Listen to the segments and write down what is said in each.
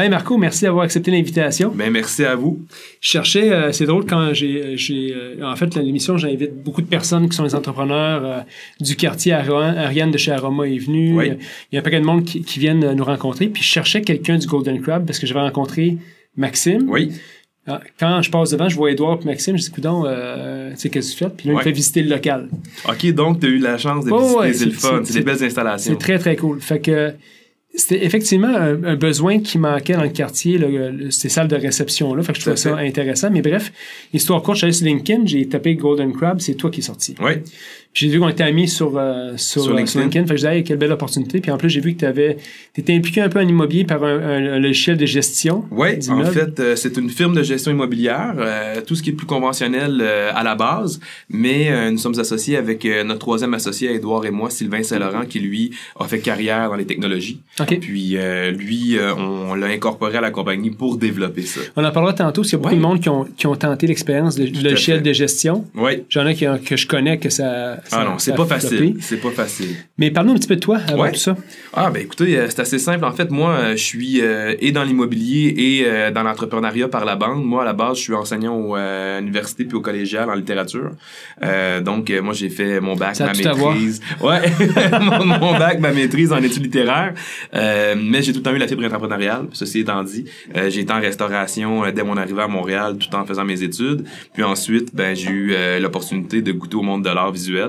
Hey Marco, merci d'avoir accepté l'invitation. Ben, merci à vous. Je cherchais, euh, c'est drôle quand j'ai, j'ai euh, en fait, l'émission, j'invite beaucoup de personnes qui sont des entrepreneurs euh, du quartier. Ariane de chez Aroma est venue. Oui. Il y a un paquet de monde qui, qui viennent nous rencontrer. Puis je cherchais quelqu'un du Golden Crab parce que j'avais rencontré Maxime. Oui. Ah, Quand je passe devant, je vois Edouard et Maxime. Je dis, coudon, euh, tu sais, qu'est-ce que tu fais? Puis là, il me fait visiter le local. OK, donc, tu as eu la chance de Oh, visiter. ouais, c'est le fun. c'est- C'est des belles installations. C'est très, très cool. Fait que c'était effectivement un, un besoin qui manquait dans le quartier, le- le- ces salles de réception-là. Fait que je trouvais ça intéressant. Mais bref, histoire courte, allé sur LinkedIn, j'ai tapé Golden Crab, c'est toi qui es sorti. Oui. J'ai vu qu'on était amis sur, euh, sur, Sur euh, LinkedIn. sur LinkedIn. Fait que je disais, hey, quelle belle opportunité. Puis en plus, j'ai vu que tu étais impliqué un peu en immobilier par un, un- un logiciel de gestion. Oui, en fait, euh, c'est une firme de gestion immobilière, euh, tout ce qui est plus conventionnel euh, à la base, mais euh, nous sommes associés avec euh, notre troisième associé, Édouard et moi, Sylvain Saint-Laurent, qui lui a fait carrière dans les technologies. OK. Puis euh, lui, euh, on l'a incorporé à la compagnie pour développer ça. On en parlera tantôt, parce qu'il y a beaucoup Ouais. de monde qui ont, qui ont tenté l'expérience du logiciel de gestion. Oui. J'en ai qui, que je connais que ça. Ah non, c'est pas facile. C'est pas facile. Mais parle-nous un petit peu de toi avant Ouais. tout ça. Ah ben écoutez, euh, c'est assez simple. En fait, moi, euh, je suis euh, et dans l'immobilier et euh, dans l'entrepreneuriat par la bande. Moi, à la base, je suis enseignant au, euh, à l'université puis au collégial en littérature. Euh, donc, euh, moi, j'ai fait mon bac, Ça ma maîtrise. Ouais, mon, mon bac, ma maîtrise en études littéraires. Euh, mais j'ai tout le temps eu la fibre entrepreneuriale. Ceci étant dit, euh, j'ai été en restauration euh, dès mon arrivée à Montréal, tout en faisant mes études. Puis ensuite, ben j'ai eu euh, l'opportunité de goûter au monde de l'art visuel,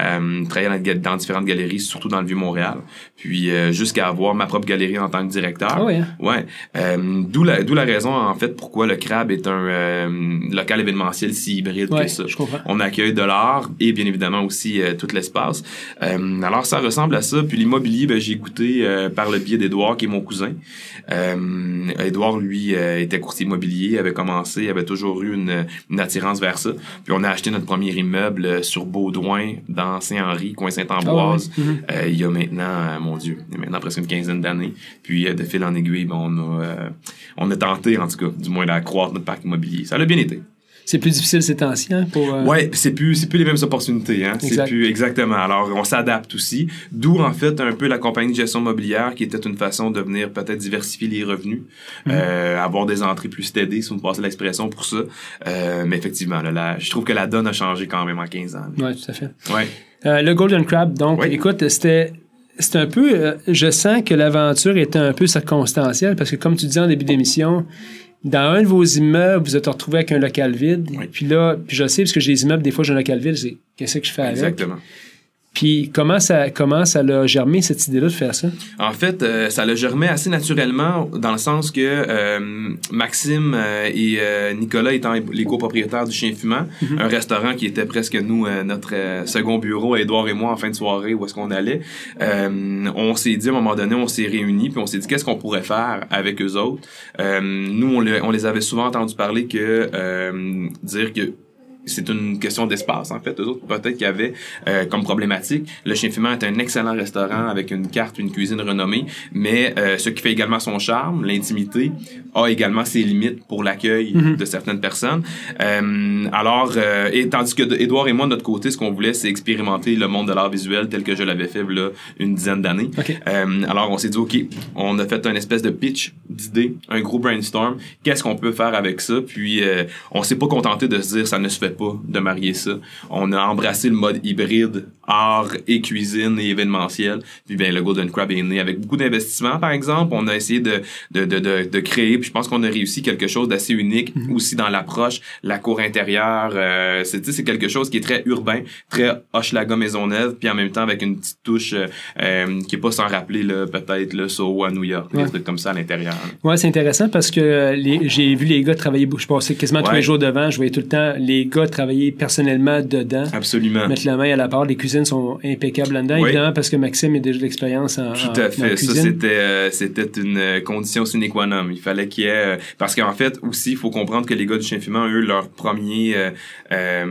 euh, travailler dans, dans différentes galeries, surtout dans le Vieux-Montréal. Puis euh, jusqu'à avoir ma propre galerie en tant que directeur. Ah ouais? Ouais. Euh, d'où la d'où la raison en fait pourquoi le Crab est un euh, local événementiel si hybride Ouais, que ça. je comprends. On accueille de l'art et bien évidemment aussi tout l'espace. Alors ça ressemble à ça. Puis l'immobilier, ben, j'ai écouté euh, par le biais d'Edouard qui est mon cousin. Edouard lui était courtier immobilier, avait commencé, avait toujours eu une, une attirance vers ça. Puis on a acheté notre premier immeuble sur Baudouin dans Saint-Henri, coin Saint-Ambroise. Ah. Mhm. Euh, il y a maintenant, euh, mon Dieu, il y a maintenant presque une quinzaine d'années. Puis euh, de fil en aiguille, ben, on a on a tenté en tout cas, du moins d'accroître notre parc immobilier. Ça a bien été. C'est plus difficile ces temps-ci hein, pour. euh, Ouais, c'est plus c'est plus les mêmes opportunités hein, c'est Exact. plus exactement. Alors on s'adapte aussi, d'où en fait un peu la compagnie de gestion immobilière qui était une façon de venir peut-être diversifier les revenus, Mhm. euh, avoir des entrées plus steady, si vous me passez l'expression pour ça. Euh, mais effectivement là, je trouve que la donne a changé quand même en 15 ans. Ouais, tout à fait. Ouais. Euh, le Golden Crab, donc, Oui. écoute, c'était. C'est un peu. euh, je sens que l'aventure était un peu circonstancielle parce que, comme tu disais en début d'émission, dans un de vos immeubles, vous êtes retrouvé avec un local vide. Oui. Puis là, puis je sais, parce que j'ai des immeubles, des fois, j'ai un local vide, je dis, qu'est-ce que je fais avec? Exactement. Puis comment ça, comment ça l'a germé, cette idée-là de faire ça? En fait, euh, ça l'a germé assez naturellement dans le sens que euh, Maxime euh, et Nicolas étant les copropriétaires du Chien Fumant, un restaurant qui était presque nous notre second bureau, Edouard et moi en fin de soirée où est-ce qu'on allait, on s'est dit à un moment donné, on s'est réunis puis on s'est dit qu'est-ce qu'on pourrait faire avec eux autres? Nous, on, le- on les avait souvent entendu parler que dire que c'est une question d'espace, en fait. Eux autres, peut-être qu'il y avait euh, comme problématique. Le Chien Fumant est un excellent restaurant avec une carte, une cuisine renommée, mais euh, ce qui fait également son charme, l'intimité, a également ses limites pour l'accueil de certaines personnes. Euh, alors, euh, et tandis que Edouard et moi, de notre côté, ce qu'on voulait, c'est expérimenter le monde de l'art visuel tel que je l'avais fait là une dizaine d'années. OK. Euh, alors, on s'est dit, OK, on a fait un espèce de pitch d'idées, un gros brainstorm. Qu'est-ce qu'on peut faire avec ça? Puis, euh, on s'est pas contenté de se dire, ça ne se fait de marier ça. On a embrassé le mode hybride, art et cuisine et événementiel. Puis, ben, le Golden Crab est né avec beaucoup d'investissements, par exemple. On a essayé de, de, de, de, de créer, puis je pense qu'on a réussi quelque chose d'assez unique aussi dans l'approche, la cour intérieure. Euh, c'est, c'est quelque chose qui est très urbain, très Hochelaga Maisonneuve, puis en même temps avec une petite touche euh, euh, qui est pas sans rappeler là, peut-être le Soho à New York, Ouais. des trucs comme ça à l'intérieur. Ouais, c'est intéressant parce que euh, les- j'ai vu les gars travailler, je passais quasiment tous les jours devant, je voyais tout le temps les gars travailler personnellement dedans. Absolument. Mettre la main à la part, les cuisines sont impeccables là-dedans, Oui. évidemment parce que Maxime a déjà de l'expérience en, Tout à en fait. Ça, c'était euh, c'était une euh, condition sine qua non. Il fallait qu'il y ait... euh, parce qu'en fait, aussi, il faut comprendre que les gars du chien fumant, eux, leur premier... euh, euh,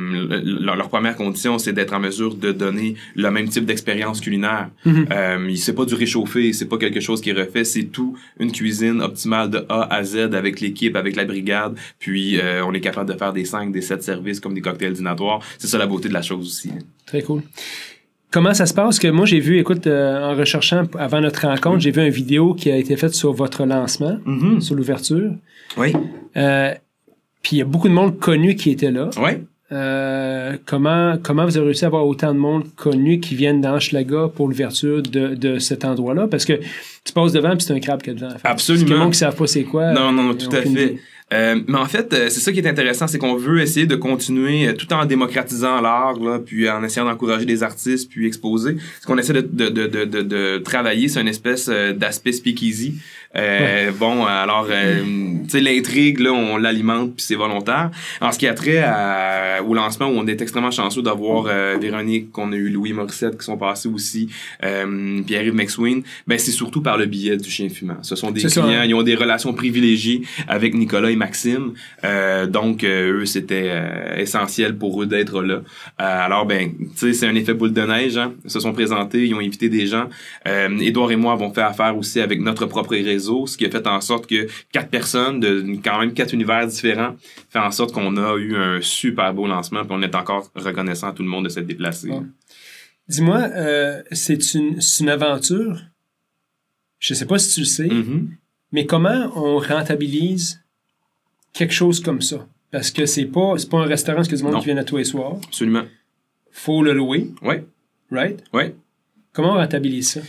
leur, leur première condition, c'est d'être en mesure de donner le même type d'expérience culinaire. Mhm. euh, c'est pas du réchauffé, c'est pas quelque chose qui est refait, c'est tout une cuisine optimale de A à Z avec l'équipe, avec la brigade. Puis, euh, on est capable de faire des 5, des 7 services comme des cocktails dînatoires. C'est ça la beauté de la chose aussi. Très cool. Comment ça se passe? Que moi, j'ai vu, écoute, euh, en recherchant avant notre rencontre, j'ai vu une vidéo qui a été faite sur votre lancement, Mhm. sur l'ouverture. Oui. Euh, puis il y a beaucoup de monde connu qui était là. Oui. Euh, comment, comment vous avez réussi à avoir autant de monde connu qui viennent dans Schlaga pour l'ouverture de, de cet endroit-là? Parce que tu passes devant puis c'est un crabe qu'il y a devant. Absolument. Il y a des gens qui savent pas c'est quoi? Non, non, tout à fait. idée. Euh, mais en fait, euh, c'est ça qui est intéressant, c'est qu'on veut essayer de continuer euh, tout en démocratisant l'art, puis en essayant d'encourager des artistes, puis exposer. Ce qu'on essaie de, de, de, de travailler, c'est une espèce euh, d'aspect speakeasy. Euh, Bon, alors, euh, tu sais, l'intrigue, là, on l'alimente, puis c'est volontaire. En ce qui a trait à- au lancement, où on est extrêmement chanceux d'avoir euh, Véronique, qu'on a eu Louis Morissette qui sont passés aussi, euh, Pierre-Yves McSween, ben c'est surtout par le biais du chien fumant. Ce sont des ça, clients, ils ont des relations privilégiées avec Nicolas et Maxime. Euh, donc, euh, eux, c'était euh, essentiel pour eux d'être là. Euh, alors, ben, tu sais, c'est un effet boule de neige. Hein. Ils se sont présentés, ils ont invité des gens. Euh, Édouard et moi avons fait affaire aussi avec notre propre réseau, ce qui a fait en sorte que quatre personnes de quand même quatre univers différents fait en sorte qu'on a eu un super beau lancement. Puis on est encore reconnaissant à tout le monde de s'être déplacé. Dis-moi, euh, c'est une, une aventure? Je sais pas si tu le sais, Mhm. mais comment on rentabilise quelque chose comme ça? Parce que c'est pas, c'est pas un restaurant, c'est que du monde Non. qui vient à tous les soirs. Absolument. Faut le louer, Ouais, right? ouais. Comment on rentabilise ça?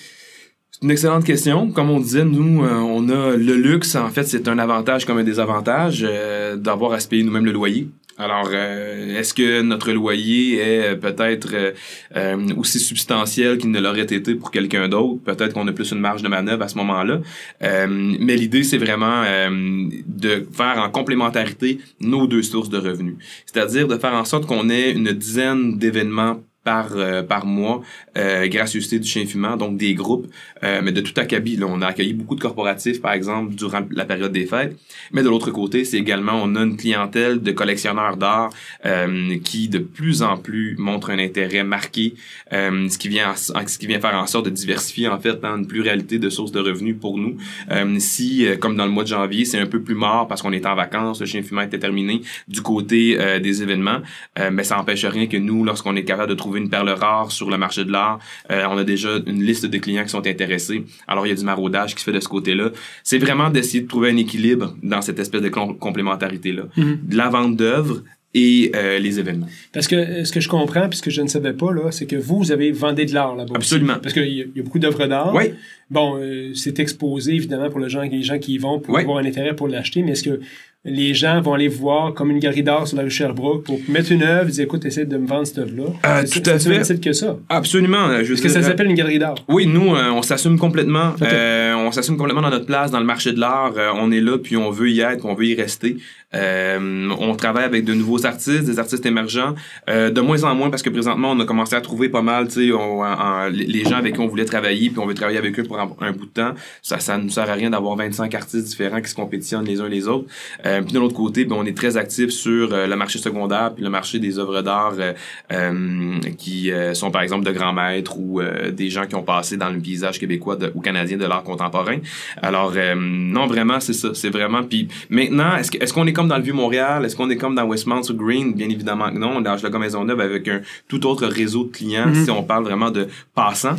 Une excellente question. Comme on disait, nous, euh, on a le luxe. En fait, c'est un avantage comme un désavantage euh, d'avoir à se payer nous-mêmes le loyer. Alors, euh, est-ce que notre loyer est euh, peut-être euh, euh, aussi substantiel qu'il ne l'aurait été pour quelqu'un d'autre? Peut-être qu'on a plus une marge de manœuvre à ce moment-là. Euh, mais l'idée, c'est vraiment de faire en complémentarité nos deux sources de revenus. C'est-à-dire de faire en sorte qu'on ait une dizaine d'événements par euh, par mois euh, gracieuseté du chien fumant donc des groupes. Euh, mais de tout acabit là on a accueilli beaucoup de corporatifs par exemple durant la période des fêtes. Mais de l'autre côté c'est également on a une clientèle de collectionneurs d'art euh, qui de plus en plus montre un intérêt marqué euh, ce qui vient en- ce qui vient faire en sorte de diversifier en fait dans une pluralité de sources de revenus pour nous. Euh, si comme dans le mois de janvier c'est un peu plus mort parce qu'on est en vacances le chien fumant était terminé du côté des événements mais ça n'empêche rien que nous, lorsqu'on est capable de trouver une perle rare sur le marché de l'art, euh, on a déjà une liste de clients qui sont intéressés. Alors, il y a du maraudage qui se fait de ce côté-là. C'est vraiment d'essayer de trouver un équilibre dans cette espèce de com- complémentarité-là. Mhm. De la vente d'œuvres et euh, les événements. Parce que euh, ce que je comprends, puis ce que je ne savais pas, là, c'est que vous, vous avez vendu de l'art là-bas. Absolument. Parce qu'il y, y a beaucoup d'œuvres d'art. Oui, Bon, euh, c'est exposé, évidemment, pour le gens, les gens qui y vont pour Ouais. avoir un intérêt pour l'acheter, mais est-ce que les gens vont aller voir comme une galerie d'art sur la rue Sherbrooke pour mettre une œuvre, dire, écoute, essaie de me vendre cette œuvre-là? Euh, C'est- tout à c'est fait. facile que ça. absolument. Est-ce que dire, ça s'appelle une galerie d'art? Oui, nous, euh, on s'assume complètement. Euh, on s'assume complètement dans notre place, dans le marché de l'art. Euh, on est là, puis on veut y être, puis on veut y rester. Euh, on travaille avec de nouveaux artistes, des artistes émergents, euh, de moins en moins parce que présentement, on a commencé à trouver pas mal, tu sais, les gens avec qui on voulait travailler, puis on veut travailler avec eux pour un, un bout de temps. Ça, ça nous sert à rien d'avoir 25 artistes différents qui se compétitionnent les uns les autres. Euh, puis de l'autre côté, ben, on est très actif sur euh, le marché secondaire, puis le marché des œuvres d'art euh, euh, qui euh, sont par exemple de grands maîtres ou euh, des gens qui ont passé dans le paysage québécois de- ou canadien de l'art contemporain. Alors euh, non, vraiment, c'est ça, c'est vraiment. Puis maintenant, est-ce est-ce qu'on est comme dans le vieux Montréal, est-ce qu'on est comme dans Westmount ou Green? Bien évidemment que non. On est dans Hochelaga Maisonneuve avec un tout autre réseau de clients. Mhm. Si on parle vraiment de passants.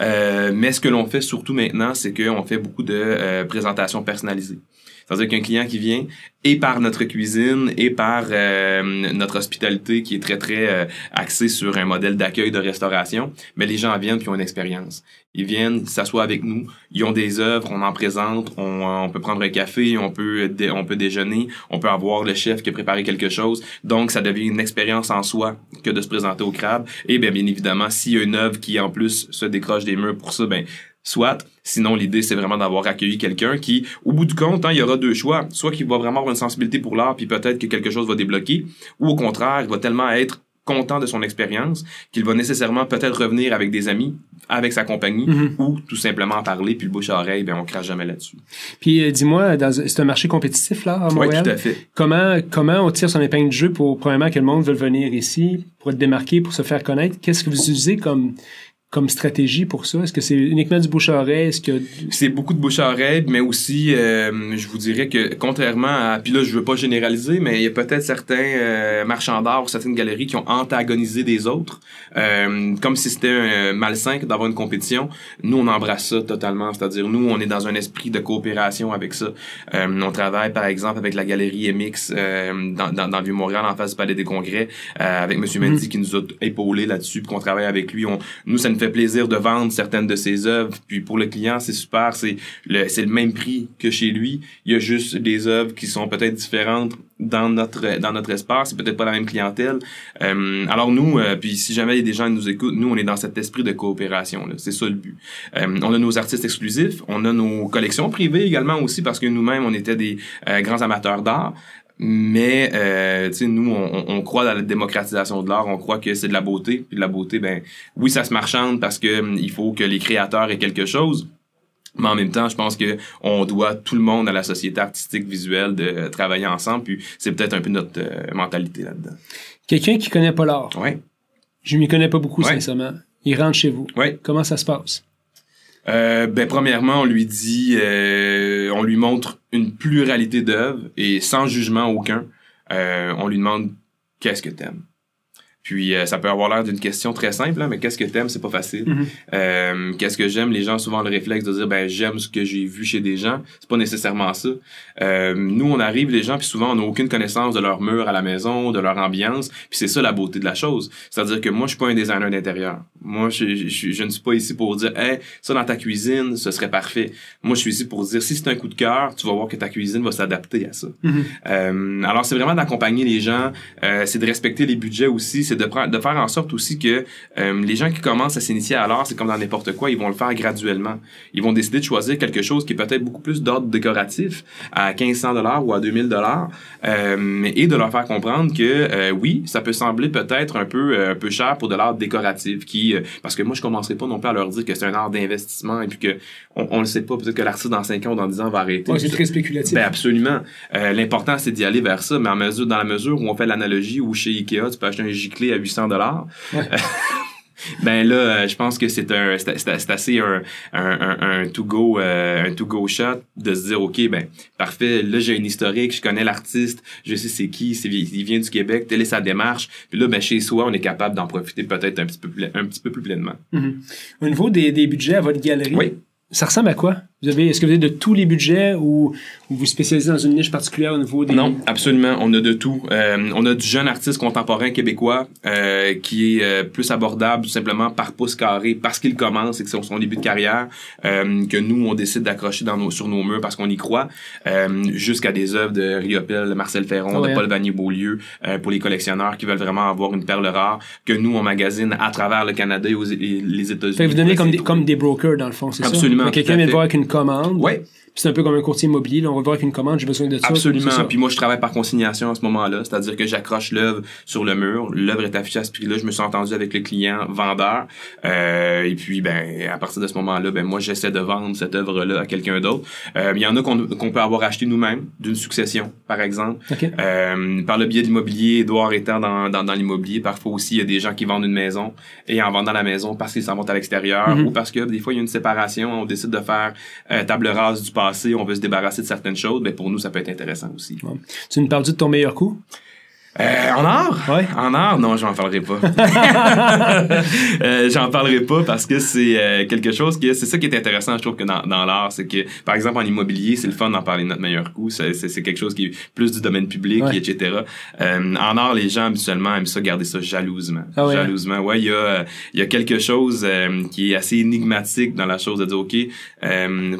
Euh, mais ce que l'on fait surtout maintenant, c'est qu'on fait beaucoup de euh, présentations personnalisées. C'est-à-dire qu'un client qui vient, et par notre cuisine, et par euh, notre hospitalité qui est très, très euh, axée sur un modèle d'accueil de restauration, mais les gens viennent puis ont une expérience. Ils viennent, ils s'assoient avec nous, ils ont des œuvres, on en présente, on, on peut prendre un café, on peut, on peut déjeuner, on peut avoir le chef qui a préparé quelque chose. Donc, ça devient une expérience en soi que de se présenter au crabe. Et bien, bien évidemment, s'il y a une œuvre qui, en plus, se décroche des murs pour ça, ben Soit, sinon l'idée c'est vraiment d'avoir accueilli quelqu'un qui, au bout du compte, hein, il y aura deux choix. Soit qu'il va vraiment avoir une sensibilité pour l'art, puis peut-être que quelque chose va débloquer, ou au contraire, il va tellement être content de son expérience qu'il va nécessairement peut-être revenir avec des amis, avec sa compagnie, Mhm. ou tout simplement en parler, puis le bouche à oreille, ben on crache jamais là-dessus. Puis euh, dis-moi, c'est un marché compétitif, là, à Oui, Montréal? tout à fait. Comment, comment on tire son épingle du jeu pour, premièrement, que le monde veuille venir ici, pour être démarqué, pour se faire connaître? Qu'est-ce que vous utilisez comme, comme stratégie pour ça? Est-ce que c'est uniquement du bouche-à-oreille? Est-ce que... C'est beaucoup de bouche-à-oreille, mais aussi, euh, je vous dirais que contrairement à... Puis là, je veux pas généraliser, mais il y a peut-être certains euh, marchands d'art ou certaines galeries qui ont antagonisé des autres, euh, comme si c'était un malsain d'avoir une compétition. Nous, on embrasse ça totalement. C'est-à-dire, nous, on est dans un esprit de coopération avec ça. on travaille, par exemple, avec la galerie MX dans, dans, dans le Vieux-Montréal, en face du Palais des Congrès, avec M. Mendy mm. qui nous a épaulé là-dessus, puis qu'on travaille avec lui. On, nous, ça nous fait plaisir de vendre certaines de ses œuvres. Puis pour le client, c'est super. C'est le, c'est le même prix que chez lui. Il y a juste des œuvres qui sont peut-être différentes dans notre dans notre espace. C'est peut-être pas la même clientèle. Euh, alors nous, euh, puis si jamais il y a des gens qui nous écoutent, nous on est dans cet esprit de coopération. Là. C'est ça le but. Euh, on a nos artistes exclusifs, on a nos collections privées également aussi parce que nous-mêmes on était des grands amateurs d'art. Mais euh, tu sais, nous, on, on, croit dans la démocratisation de l'art. On croit que c'est de la beauté. Puis de la beauté, ben oui, ça se marchande parce que hum, il faut que les créateurs aient quelque chose. Mais en même temps, je pense que on doit tout le monde à la société artistique visuelle de travailler ensemble. Puis c'est peut-être un peu notre euh, mentalité là-dedans. Quelqu'un qui connaît pas l'art. Oui. Je m'y connais pas beaucoup, sincèrement. Il rentre chez vous. Oui. Comment ça se passe? Euh, ben premièrement, on lui dit, euh, on lui montre une pluralité d'œuvres et sans jugement aucun, euh, on lui demande qu'est-ce que t'aimes. Puis euh, ça peut avoir l'air d'une question très simple, hein, mais qu'est-ce que t'aimes, c'est pas facile. Mhm. euh, qu'est-ce que j'aime, les gens ont souvent le réflexe de dire ben j'aime ce que j'ai vu chez des gens. C'est pas nécessairement ça. Euh, nous on arrive les gens puis souvent on n'a aucune connaissance de leur mur à la maison, de leur ambiance. Puis c'est ça la beauté de la chose. C'est-à-dire que moi je suis pas un designer d'intérieur. Moi je, je, je, ne suis pas ici pour dire hey ça dans ta cuisine ce serait parfait. Moi je suis ici pour dire si c'est un coup de cœur, tu vas voir que ta cuisine va s'adapter à ça. Mhm. Euh, alors c'est vraiment d'accompagner les gens, euh, c'est de respecter les budgets aussi c'est de, de faire en sorte aussi que euh, les gens qui commencent à s'initier à l'art, c'est comme dans n'importe quoi, ils vont le faire graduellement. Ils vont décider de choisir quelque chose qui est peut-être beaucoup plus d'ordre décoratif à 1500 dollars ou à 2000 dollars euh, et de leur faire comprendre que euh, oui, ça peut sembler peut-être un peu un peu cher pour de l'art décoratif qui parce que moi je commencerai pas non plus à leur dire que c'est un art d'investissement et puis que on, on le sait pas peut-être que l'artiste dans 5 ans ou dans 10 ans va arrêter. c'est très spéculatif. Ben absolument. l'important c'est d'y aller vers ça mais en mesure dans la mesure où on fait l'analogie où chez Ikea tu peux acheter un à 800 dollars. ben là, euh, je pense que c'est un, c'est assez un, un, un, to go, euh, un to go shot de se dire ok, ben parfait. Là, j'ai une historique, je connais l'artiste, je sais c'est qui, c'est, il vient du Québec, telle est sa démarche. Puis là, ben chez soi, on est capable d'en profiter peut-être un petit peu, un petit peu plus pleinement. Mm-hmm. Au niveau des, des budgets à votre galerie, oui. Ça ressemble à quoi? Vous avez, est-ce que vous avez de tous les budgets ou, vous spécialisez dans une niche particulière au niveau des... Non, absolument. On a de tout. Euh, on a du jeune artiste contemporain québécois euh, qui est euh, plus abordable tout simplement par pouce carré parce qu'il commence et que c'est son début de carrière euh, que nous, on décide d'accrocher dans nos, sur nos murs parce qu'on y croit euh, jusqu'à des œuvres de Riopel, de Marcel Ferron, de Paul Vanier-Beaulieu pour les collectionneurs qui veulent vraiment avoir une perle rare que nous, on magazine à travers le Canada et, aux, les États-Unis. vous donnez comme des, comme des brokers, dans le fond, c'est ça? Absolument. Quelqu'un vient de voir avec une commande. Ouais c'est un peu comme un courtier immobilier. Là, on va voir avec une commande, j'ai besoin de ça. Absolument. Puis moi, je travaille par consignation à ce moment-là. C'est-à-dire que j'accroche l'œuvre sur le mur. L'œuvre est affichée à ce prix-là. Je me suis entendu avec le client vendeur. Euh, et puis, ben, à partir de ce moment-là, ben, moi, j'essaie de vendre cette œuvre-là à quelqu'un d'autre. Euh, il y en a qu'on peut avoir acheté nous-mêmes, d'une succession, par exemple. Euh, par le biais d'immobilier, Edouard étant dans, dans, dans l'immobilier, parfois aussi, il y a des gens qui vendent une maison et en vendant la maison parce qu'ils s'en vont à l'extérieur Mhm. ou parce que des fois, il y a une séparation. On décide de faire euh, table rase du On veut se débarrasser de certaines choses. Mais pour nous, ça peut être intéressant aussi. Tu nous parles de ton meilleur coup? Euh, en art? Ouais. En art? Non, j'en parlerai pas. euh, j'en parlerai pas parce que c'est euh, quelque chose qui c'est ça qui est intéressant, je trouve, que dans, dans l'art, c'est que, par exemple, en immobilier, c'est le fun d'en parler de notre meilleur coup. C'est, quelque chose qui est plus du domaine public, Ouais. etc. Euh, en art, les gens, habituellement, aiment ça, garder ça jalousement. Ah ouais, hein? Jalousement. Ouais, il y a, y a quelque chose euh, qui est assez énigmatique dans la chose de dire, OK,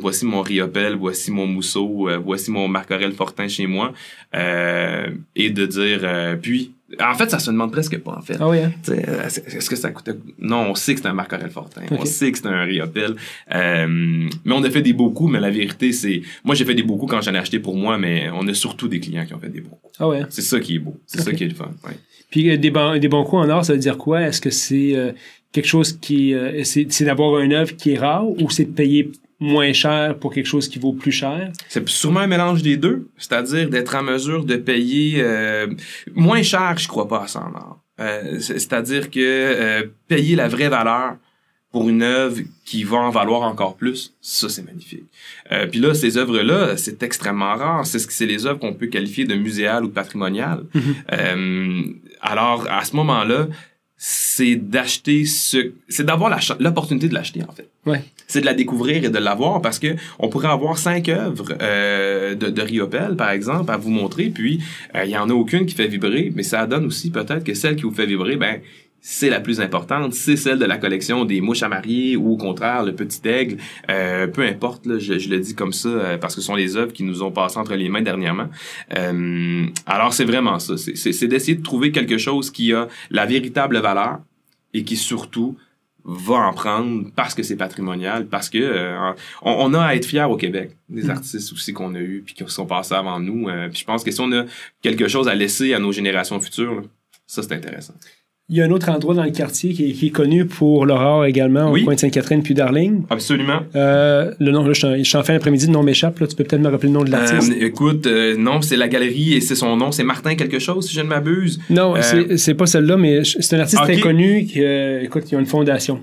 voici mon Riopel, voici mon Mousseau, voici mon Marc-Aurèle Fortin chez moi. Euh, et de dire, euh, puis, en fait, ça se demande presque pas, en fait. Ah oui, hein? Euh, Est-ce que ça coûtait... Non, on sait que c'est un Marc-Aurèle Fortin. On sait que c'est un Riopel. Euh, mais on a fait des beaux coups, mais la vérité, c'est... Moi, j'ai fait des beaux coups quand j'en ai acheté pour moi, mais on a surtout des clients qui ont fait des beaux coups. Ah ouais. hein? C'est ça qui est beau. C'est ça qui est le fun. Ouais. Puis euh, des, bons, des bons coups en or, ça veut dire quoi? Est-ce que c'est quelque chose qui... c'est c'est d'avoir une œuvre qui est rare ou c'est de payer moins cher pour quelque chose qui vaut plus cher? C'est sûrement un mélange des deux, c'est-à-dire d'être en mesure de payer euh, moins cher, je crois pas à ça en or. Euh, c'est- c'est-à-dire que euh, payer la vraie valeur pour une œuvre qui va en valoir encore plus, ça c'est magnifique. Euh, puis là, ces œuvres-là, c'est extrêmement rare. C'est ce c'est les œuvres qu'on peut qualifier de muséales ou patrimoniales. Mhm. Euh, alors à ce moment-là, c'est d'acheter ce, c'est d'avoir l'opportunité de l'acheter en fait. Ouais. C'est de la découvrir et de l'avoir parce que on pourrait avoir cinq œuvres euh, de, de Riopel par exemple à vous montrer, puis euh, il y en a aucune qui fait vibrer, mais ça donne aussi peut-être que celle qui vous fait vibrer, ben c'est la plus importante, c'est celle de la collection des mouches à marier ou au contraire le petit aigle, euh, peu importe, là, je, je le dis comme ça euh, parce que ce sont les œuvres qui nous ont passé entre les mains dernièrement. Euh, alors c'est vraiment ça, c'est- c'est c'est d'essayer de trouver quelque chose qui a la véritable valeur et qui surtout va en prendre parce que c'est patrimonial, parce que euh, on, on a à être fier au Québec des Mm. artistes aussi qu'on a eu puis qui sont passés avant nous. euh, puis je pense que si on a quelque chose à laisser à nos générations futures, là, ça c'est intéressant. Il y a un autre endroit dans le quartier qui est, qui est connu pour l'horreur également, Oui. au coin de Sainte-Catherine puis Darling. Absolument. Euh, le nom, là, je suis en- fin d'après-midi, le nom m'échappe. Là, tu peux peut-être me rappeler le nom de l'artiste. Euh, écoute, euh, non, c'est la galerie et c'est son nom, c'est Martin quelque chose si je ne m'abuse. non, euh, c'est- pas celle-là, mais c'est un artiste très connu qui, euh, écoute, il a une fondation.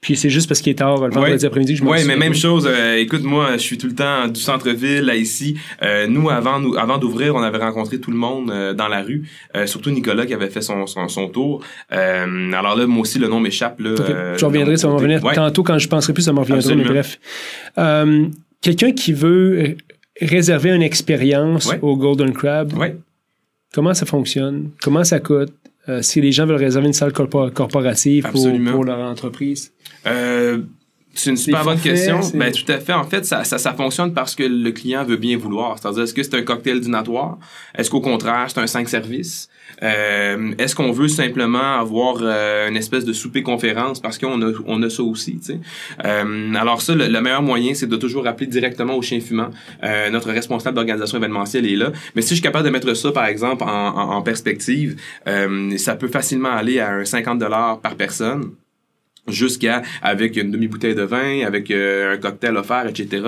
Puis c'est juste parce qu'il est tard, le vendredi Ouais. après-midi, que je me Ouais, souviens mais même chose. euh, écoute, moi, je suis tout le temps du centre-ville, là, ici. Euh, nous, avant, nous, avant d'ouvrir, on avait rencontré tout le monde euh, dans la rue, euh, surtout Nicolas qui avait fait son, son, son tour. Euh, alors là, moi aussi, le nom m'échappe. Là, euh, je reviendrai, ça va revenir Ouais. tantôt quand je penserai plus, ça me reviendra, mais bref. Euh, Quelqu'un qui veut réserver une expérience Ouais. au Golden Crab, Ouais. comment ça fonctionne? Comment ça coûte? Euh, si les gens veulent réserver une salle corpo- corporative pour, pour leur entreprise. C'est une super bonne question. Ben, tout à fait. En fait, ça, ça, ça fonctionne parce que le client veut bien vouloir. C'est-à-dire, est-ce que c'est un cocktail dînatoire? Est-ce qu'au contraire, c'est un 5 services? Euh, est-ce qu'on veut simplement avoir euh, une espèce de souper-conférence parce qu'on a, on a ça aussi, tu sais? Euh, alors ça, le, le meilleur moyen, c'est de toujours appeler directement au chien fumant. Euh, notre responsable d'organisation événementielle est là. Mais si je suis capable de mettre ça, par exemple, en, en, en perspective, euh, ça peut facilement aller à un 50 par personne jusqu'à avec une demi-bouteille de vin, avec euh, un cocktail offert, etc.,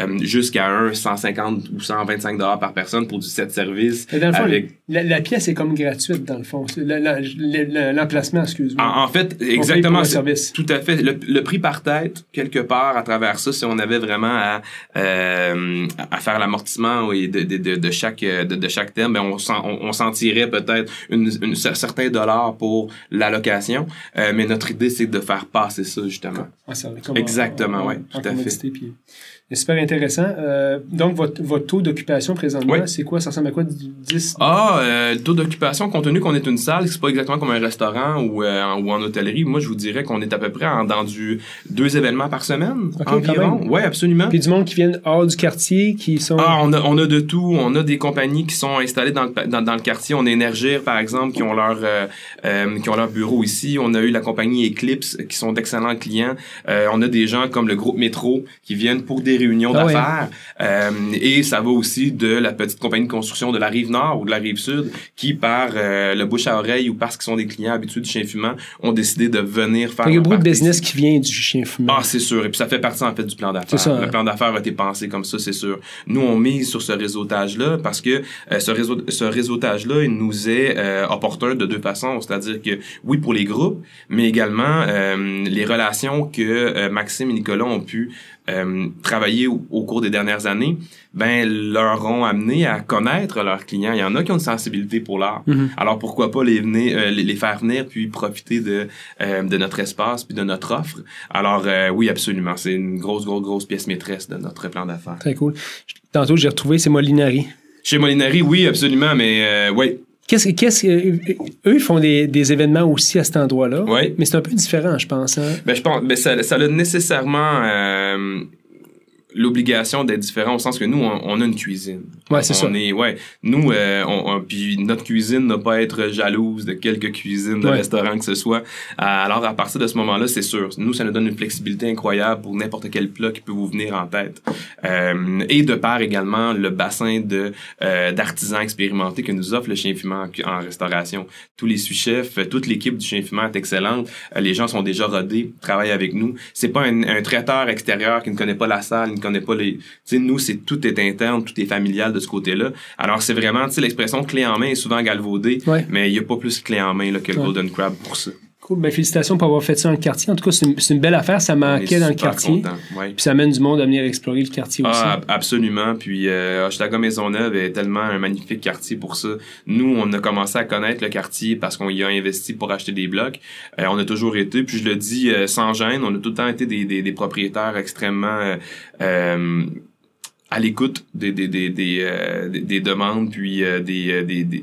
euh, jusqu'à un 150 ou 125 dollars par personne pour du set service. Dans le fond, avec... la, la pièce est comme gratuite, dans le fond. L'emplacement, excuse-moi. en, en fait, exactement, service. tout à fait. Le, le prix par tête, quelque part, à travers ça, si on avait vraiment à, euh, à faire l'amortissement oui, de, de, de, de chaque de, chaque thème, ben on s'en on, on s'en tirait peut-être une, une, cer- certains dollars pour la location. Euh, mais notre idée, c'est de faire passer ça justement. Ah, ça, comme Exactement, ouais, tout à fait. puis- super intéressant. Euh, donc, votre, votre taux d'occupation présentement, Oui. c'est quoi? Ça ressemble à quoi? Du 10? Ah, euh, le taux d'occupation, compte tenu qu'on est une salle, c'est pas exactement comme un restaurant ou, euh, ou en hôtellerie. Moi, je vous dirais qu'on est à peu près en- dans du deux événements par semaine Ok, quand environ. Ouais, absolument. Puis du monde qui viennent hors du quartier, qui sont... Ah, on a, on a de tout. On a des compagnies qui sont installées dans le, dans, dans le quartier. On a Énergir, par exemple, qui ont leur euh, euh, qui ont leur bureau ici. On a eu la compagnie Eclipse, qui sont d'excellents clients. Euh, on a des gens comme le groupe Métro qui viennent pour des réunions Ah ouais. d'affaires. Euh, et ça va aussi de la petite compagnie de construction de la rive nord ou de la rive sud, qui par euh, le bouche à oreille ou parce qu'ils sont des clients habitués du chien fumant, ont décidé de venir faire. Qu'il y a beaucoup de business ici. qui vient du chien fumant. Ah, c'est sûr. Et puis ça fait partie en fait du plan d'affaires. ça. Le plan d'affaires a été pensé comme ça, c'est sûr. Nous, on mise sur ce réseautage-là parce que euh, ce, réseau, ce réseautage-là, il nous est opportun de deux façons. C'est-à-dire que, oui, pour les groupes, mais également les relations que Maxime et Nicolas ont pu euh, travailler au, au cours des dernières années, ben leur ont amené à connaître leurs clients. Il y en a qui ont une sensibilité pour l'art. Mhm. Alors pourquoi pas les, venir, euh, les, les faire venir puis profiter de, euh, de notre espace puis de notre offre? Alors euh, oui, absolument, c'est une grosse, grosse, grosse pièce maîtresse de notre plan d'affaires. Très cool. Tantôt, j'ai retrouvé, c'est Molinari. Chez Molinari, oui, absolument, mais euh, oui, Qu'est-ce, qu'est-ce, eux, ils font des, des événements aussi à cet endroit-là. oui. Mais c'est un peu différent, je pense. hein. Ben je pense, ben ça, ça a nécessairement euh, l'obligation d'être différent au sens que nous, on, on a une cuisine. Ouais, c'est on ça. Est, ouais, nous, euh, on, on- puis notre cuisine n'a pas à être jalouse de quelques cuisines de Ouais. restaurants que ce soit. Euh, Alors, à partir de ce moment-là, c'est sûr. Nous, ça nous donne une flexibilité incroyable pour n'importe quel plat qui peut vous venir en tête. Euh, et de part également le bassin de euh, d'artisans expérimentés que nous offre le chien fumant en, en restauration. Tous les sous-chefs, toute l'équipe du chien fumant est excellente. Euh, les gens sont déjà rodés, travaillent avec nous. C'est pas un, un traiteur extérieur qui ne connaît pas la salle, ne connaît pas les. Tu sais, nous, c'est tout est interne, tout est familial de ce côté-là. Alors, c'est vraiment, tu sais, l'expression clé en main est souvent galvaudée, Ouais. mais il y a pas plus clé en main là, que le. Golden Crab pour ça. Cool. Ben, félicitations pour avoir fait ça dans le quartier. En tout cas, c'est une, une belle affaire. Ça manquait dans le quartier. ouais. Puis ça amène du monde à venir explorer le quartier aussi. Ah, ab- absolument. Puis euh, Hochelaga Maisonneuve est tellement un magnifique quartier pour ça. Nous, on a commencé à connaître le quartier parce qu'on y a investi pour acheter des blocs. Euh, on a toujours été, puis je le dis euh, sans gêne, on a tout le temps été des, des, des propriétaires extrêmement euh, euh, à l'écoute des, des, des, des, euh, des- des demandes puis euh, des, euh, des, des-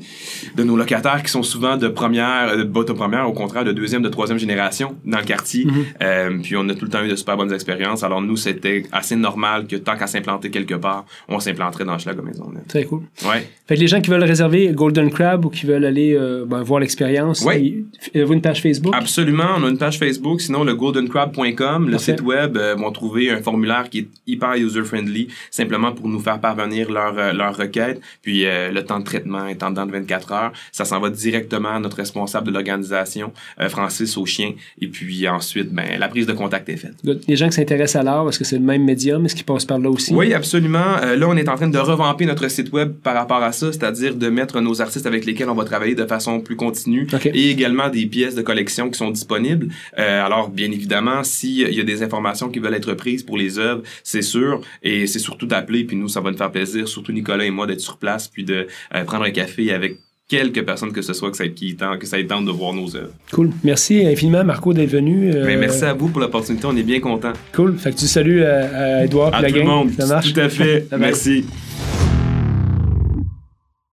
de nos locataires qui sont souvent de première euh, de première au contraire de deuxième de troisième génération dans le quartier Mhm. Euh, puis on a tout le temps eu de super bonnes expériences alors nous c'était assez normal que tant qu'à s'implanter quelque part on s'implanterait dans Schlager Maisonneuve Très cool. ouais Fait que les gens qui veulent réserver Golden Crab ou qui veulent aller ben, voir l'expérience, Ouais. avez-vous une page Facebook? Absolument, on a une page Facebook, sinon le goldencrab.com, le Parfait. site web, vont trouver un formulaire qui est hyper user-friendly, simplement pour nous faire parvenir leur, euh, leur requête, puis euh, le temps de traitement est en dedans de 24 heures, ça s'en va directement à notre responsable de l'organisation, euh, Francis Auchien, et puis ensuite, ben, la prise de contact est faite. Les gens qui s'intéressent à l'art, parce que c'est le même médium, est-ce qu'ils passent par là aussi? Oui, absolument. Euh, là, on est en train de revamper notre site web par rapport à ça, c'est-à-dire de mettre nos artistes avec lesquels on va travailler de façon plus continue OK. et également des pièces de collection qui sont disponibles. Euh, alors, bien évidemment, s'il y a des informations qui veulent être prises pour les œuvres, c'est sûr, et c'est surtout d'appeler, puis nous, ça va nous faire plaisir, surtout Nicolas et moi, d'être sur place, puis de euh, prendre un café avec quelques personnes que ce soit que ça, qui tente, que ça ait tente de voir nos œuvres. Cool. Merci infiniment, Marco, d'être venu. Euh, Mais merci à vous pour l'opportunité, on est bien contents. Cool. Fait que tu salues à, à Edouard À tout le monde. Ça marche? Tout à fait. Merci.